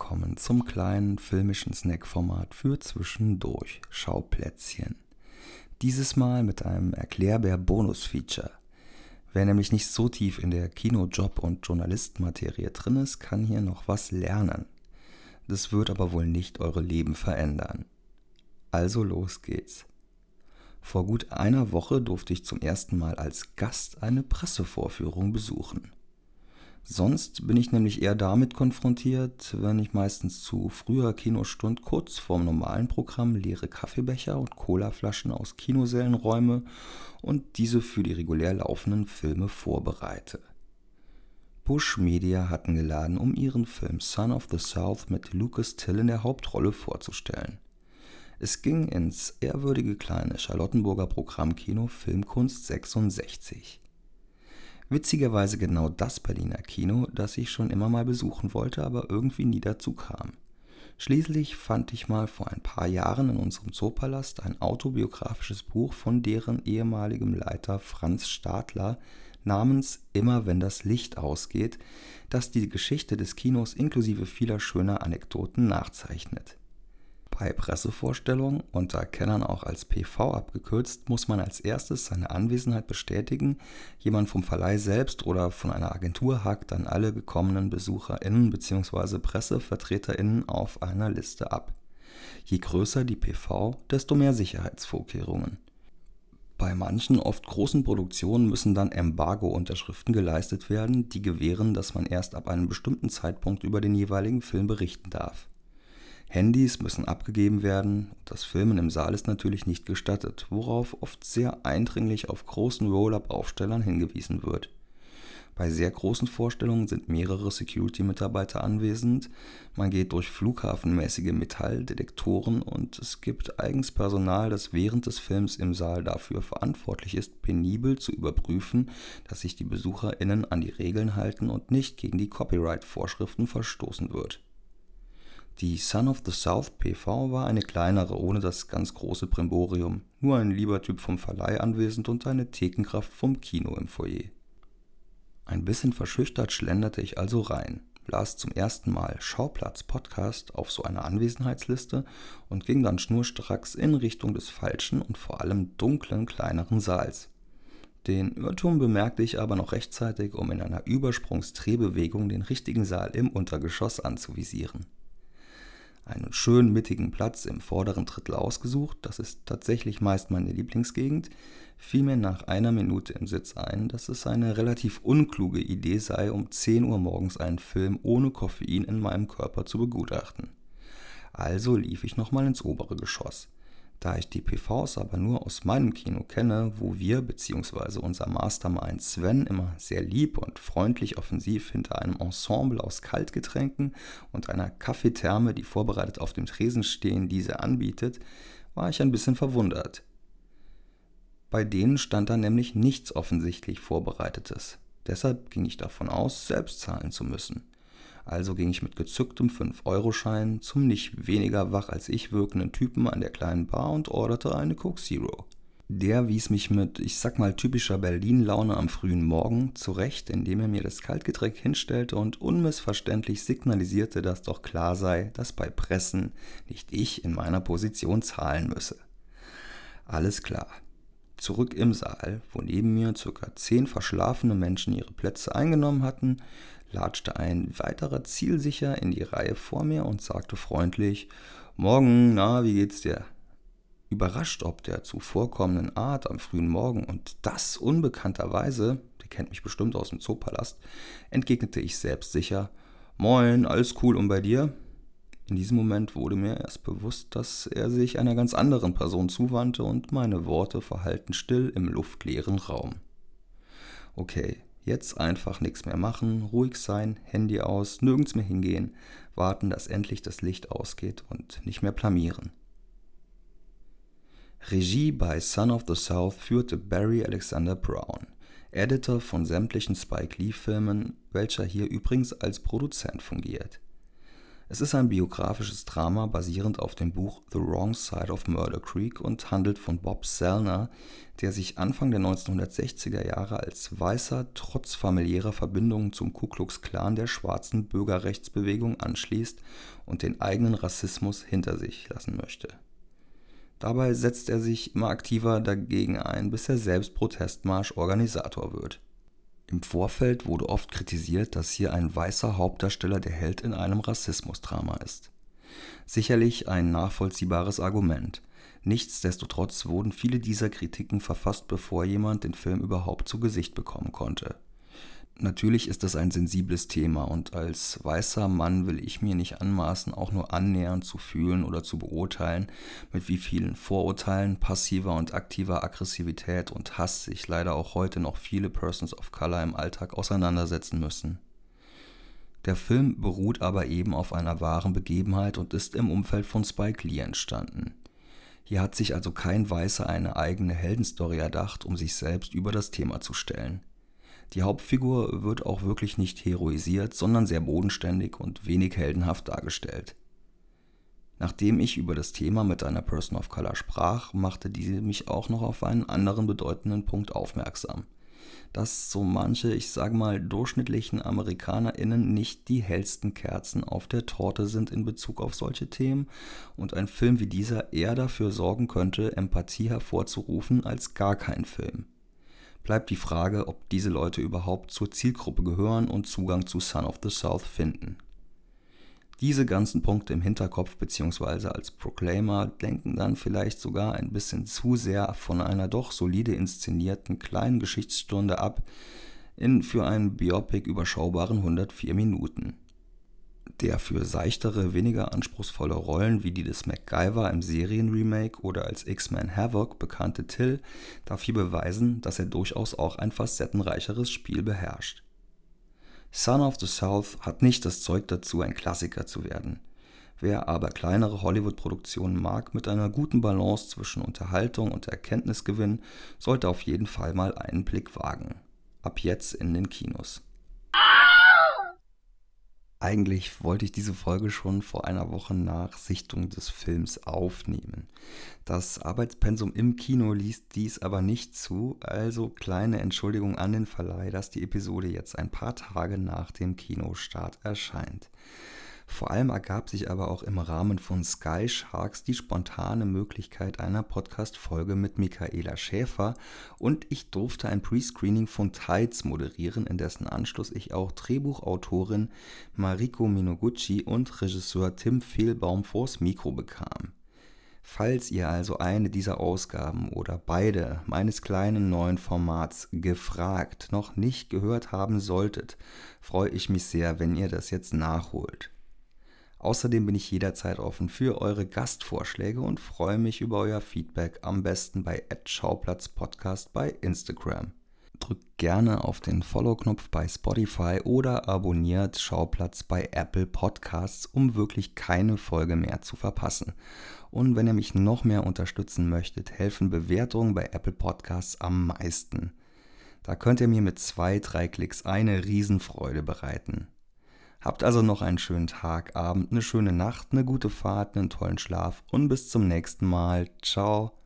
Willkommen zum kleinen filmischen Snackformat für zwischendurch Schauplätzchen. Dieses Mal mit einem Erklärbär-Bonus-Feature. Wer nämlich nicht so tief in der Kinojob- und Journalistenmaterie drin ist, kann hier noch was lernen. Das wird aber wohl nicht eure Leben verändern. Also los geht's. Vor gut einer Woche durfte ich zum ersten Mal als Gast eine Pressevorführung besuchen. Sonst bin ich nämlich eher damit konfrontiert, wenn ich meistens zu früher Kinostund kurz vorm normalen Programm leere Kaffeebecher und Colaflaschen aus Kinosälen räume und diese für die regulär laufenden Filme vorbereite. Bush Media hatten geladen, um ihren Film Son of the South mit Lucas Till in der Hauptrolle vorzustellen. Es ging ins ehrwürdige kleine Charlottenburger Programmkino Filmkunst 66. Witzigerweise genau das Berliner Kino, das ich schon immer mal besuchen wollte, aber irgendwie nie dazu kam. Schließlich fand ich mal vor ein paar Jahren in unserem Zoopalast ein autobiografisches Buch von deren ehemaligem Leiter Franz Stadler namens Immer wenn das Licht ausgeht, das die Geschichte des Kinos inklusive vieler schöner Anekdoten nachzeichnet. Bei Pressevorstellungen, unter Kennern auch als PV abgekürzt, muss man als erstes seine Anwesenheit bestätigen. Jemand vom Verleih selbst oder von einer Agentur hakt dann alle gekommenen BesucherInnen bzw. PressevertreterInnen auf einer Liste ab. Je größer die PV, desto mehr Sicherheitsvorkehrungen. Bei manchen oft großen Produktionen müssen dann Embargo-Unterschriften geleistet werden, die gewähren, dass man erst ab einem bestimmten Zeitpunkt über den jeweiligen Film berichten darf. Handys müssen abgegeben werden, das Filmen im Saal ist natürlich nicht gestattet, worauf oft sehr eindringlich auf großen Roll-up-Aufstellern hingewiesen wird. Bei sehr großen Vorstellungen sind mehrere Security-Mitarbeiter anwesend, man geht durch flughafenmäßige Metalldetektoren und es gibt eigens Personal, das während des Films im Saal dafür verantwortlich ist, penibel zu überprüfen, dass sich die BesucherInnen an die Regeln halten und nicht gegen die Copyright-Vorschriften verstoßen wird. Die Son of the South PV war eine kleinere ohne das ganz große Brimborium, nur ein lieber Typ vom Verleih anwesend und eine Thekenkraft vom Kino im Foyer. Ein bisschen verschüchtert schlenderte ich also rein, las zum ersten Mal Schauplatz Podcast auf so einer Anwesenheitsliste und ging dann schnurstracks in Richtung des falschen und vor allem dunklen kleineren Saals. Den Irrtum bemerkte ich aber noch rechtzeitig, um in einer Übersprungsdrehbewegung den richtigen Saal im Untergeschoss anzuvisieren einen schönen mittigen Platz im vorderen Drittel ausgesucht, das ist tatsächlich meist meine Lieblingsgegend, fiel mir nach einer Minute im Sitz ein, dass es eine relativ unkluge Idee sei, um 10 Uhr morgens einen Film ohne Koffein in meinem Körper zu begutachten. Also lief ich nochmal ins obere Geschoss. Da ich die PVs aber nur aus meinem Kino kenne, wo wir bzw. unser Mastermind Sven immer sehr lieb und freundlich offensiv hinter einem Ensemble aus Kaltgetränken und einer Kaffeetherme, die vorbereitet auf dem Tresen stehen, diese anbietet, war ich ein bisschen verwundert. Bei denen stand da nämlich nichts offensichtlich Vorbereitetes. Deshalb ging ich davon aus, selbst zahlen zu müssen. Also ging ich mit gezücktem 5-Euro-Schein zum nicht weniger wach als ich wirkenden Typen an der kleinen Bar und orderte eine Coke Zero. Der wies mich mit, ich sag mal, typischer Berlin-Laune am frühen Morgen zurecht, indem er mir das Kaltgetränk hinstellte und unmissverständlich signalisierte, dass doch klar sei, dass bei Pressen nicht ich in meiner Position zahlen müsse. Alles klar. Zurück im Saal, wo neben mir circa zehn verschlafene Menschen ihre Plätze eingenommen hatten, latschte ein weiterer zielsicher in die Reihe vor mir und sagte freundlich Morgen, na, wie geht's dir? Überrascht ob der zuvorkommenden Art am frühen Morgen und das unbekannterweise, der kennt mich bestimmt aus dem Zoopalast, entgegnete ich selbstsicher Moin, alles cool und bei dir? In diesem Moment wurde mir erst bewusst, dass er sich einer ganz anderen Person zuwandte und meine Worte verhallten still im luftleeren Raum. Okay, Jetzt einfach nichts mehr machen, ruhig sein, Handy aus, nirgends mehr hingehen, warten, dass endlich das Licht ausgeht und nicht mehr blamieren. Regie bei Son of the South führte Barry Alexander Brown, Editor von sämtlichen Spike Lee-Filmen, welcher hier übrigens als Produzent fungiert. Es ist ein biografisches Drama basierend auf dem Buch The Wrong Side of Murder Creek und handelt von Bob Selner, der sich Anfang der 1960er Jahre als Weißer trotz familiärer Verbindungen zum Ku Klux Klan der schwarzen Bürgerrechtsbewegung anschließt und den eigenen Rassismus hinter sich lassen möchte. Dabei setzt er sich immer aktiver dagegen ein, bis er selbst Protestmarsch-Organisator wird. Im Vorfeld wurde oft kritisiert, dass hier ein weißer Hauptdarsteller der Held in einem Rassismusdrama ist. Sicherlich ein nachvollziehbares Argument. Nichtsdestotrotz wurden viele dieser Kritiken verfasst, bevor jemand den Film überhaupt zu Gesicht bekommen konnte. Natürlich ist das ein sensibles Thema und als weißer Mann will ich mir nicht anmaßen, auch nur annähernd zu fühlen oder zu beurteilen, mit wie vielen Vorurteilen, passiver und aktiver Aggressivität und Hass sich leider auch heute noch viele Persons of Color im Alltag auseinandersetzen müssen. Der Film beruht aber eben auf einer wahren Begebenheit und ist im Umfeld von Spike Lee entstanden. Hier hat sich also kein Weißer eine eigene Heldenstory erdacht, um sich selbst über das Thema zu stellen. Die Hauptfigur wird auch wirklich nicht heroisiert, sondern sehr bodenständig und wenig heldenhaft dargestellt. Nachdem ich über das Thema mit einer Person of Color sprach, machte diese mich auch noch auf einen anderen bedeutenden Punkt aufmerksam. Dass so manche, ich sage mal, durchschnittlichen AmerikanerInnen nicht die hellsten Kerzen auf der Torte sind in Bezug auf solche Themen und ein Film wie dieser eher dafür sorgen könnte, Empathie hervorzurufen als gar kein Film bleibt die Frage, ob diese Leute überhaupt zur Zielgruppe gehören und Zugang zu Son of the South finden. Diese ganzen Punkte im Hinterkopf bzw. als Proclaimer denken dann vielleicht sogar ein bisschen zu sehr von einer doch solide inszenierten kleinen Geschichtsstunde ab in für einen Biopic überschaubaren 104 Minuten. Der für seichtere, weniger anspruchsvolle Rollen wie die des MacGyver im Serienremake oder als X-Men Havoc bekannte Till darf hier beweisen, dass er durchaus auch ein facettenreicheres Spiel beherrscht. Son of the South hat nicht das Zeug dazu, ein Klassiker zu werden. Wer aber kleinere Hollywood-Produktionen mag mit einer guten Balance zwischen Unterhaltung und Erkenntnisgewinn, sollte auf jeden Fall mal einen Blick wagen. Ab jetzt in den Kinos. Eigentlich wollte ich diese Folge schon vor einer Woche nach Sichtung des Films aufnehmen. Das Arbeitspensum im Kino liest dies aber nicht zu, also kleine Entschuldigung an den Verleih, dass die Episode jetzt ein paar Tage nach dem Kinostart erscheint. Vor allem ergab sich aber auch im Rahmen von Sky Sharks die spontane Möglichkeit einer Podcast-Folge mit Michaela Schäfer und ich durfte ein Prescreening von Tides moderieren, in dessen Anschluss ich auch Drehbuchautorin Mariko Minoguchi und Regisseur Tim Fehlbaum vors Mikro bekam. Falls ihr also eine dieser Ausgaben oder beide meines kleinen neuen Formats gefragt noch nicht gehört haben solltet, freue ich mich sehr, wenn ihr das jetzt nachholt. Außerdem bin ich jederzeit offen für eure Gastvorschläge und freue mich über euer Feedback am besten bei @schauplatzpodcast bei Instagram. Drückt gerne auf den Follow-Knopf bei Spotify oder abonniert Schauplatz bei Apple Podcasts, um wirklich keine Folge mehr zu verpassen. Und wenn ihr mich noch mehr unterstützen möchtet, helfen Bewertungen bei Apple Podcasts am meisten. Da könnt ihr mir mit zwei, drei Klicks eine Riesenfreude bereiten. Habt also noch einen schönen Tag, Abend, eine schöne Nacht, eine gute Fahrt, einen tollen Schlaf und bis zum nächsten Mal. Ciao.